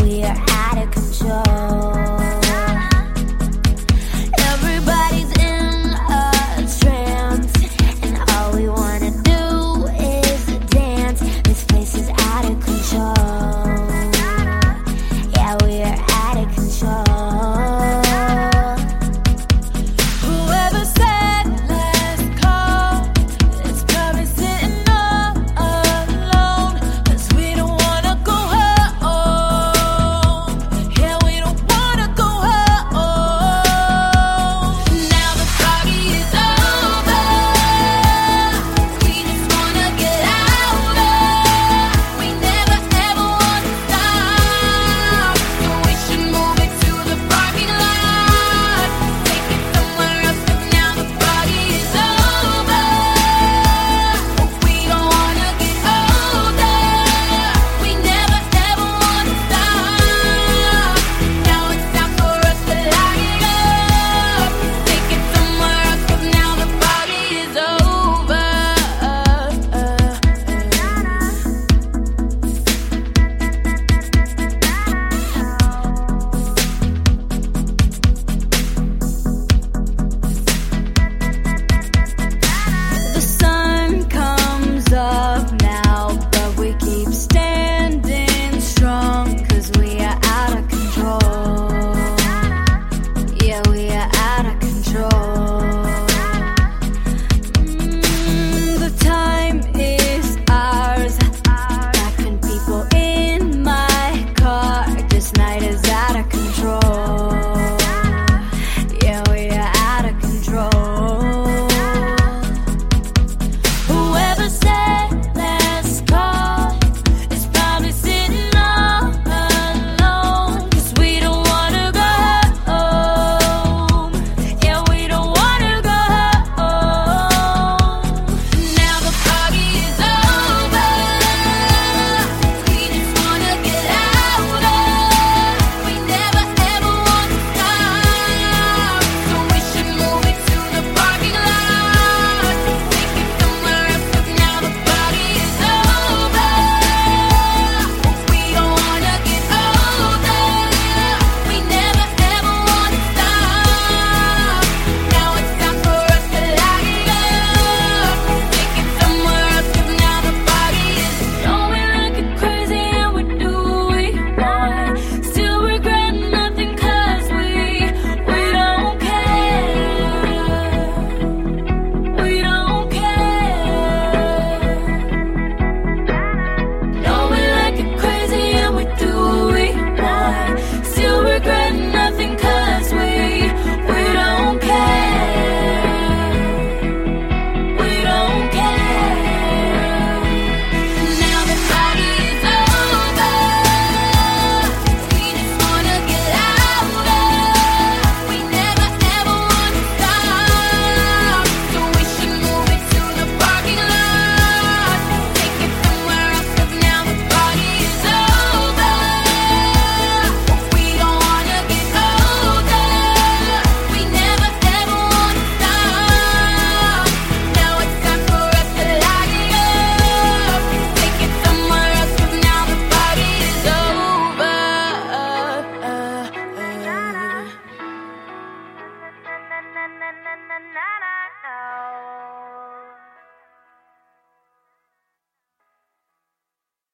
we are out of control. Cause we are out of control. Yeah, we are out of control. Mm, the time is ours. Backing people in my car. This night is out of control.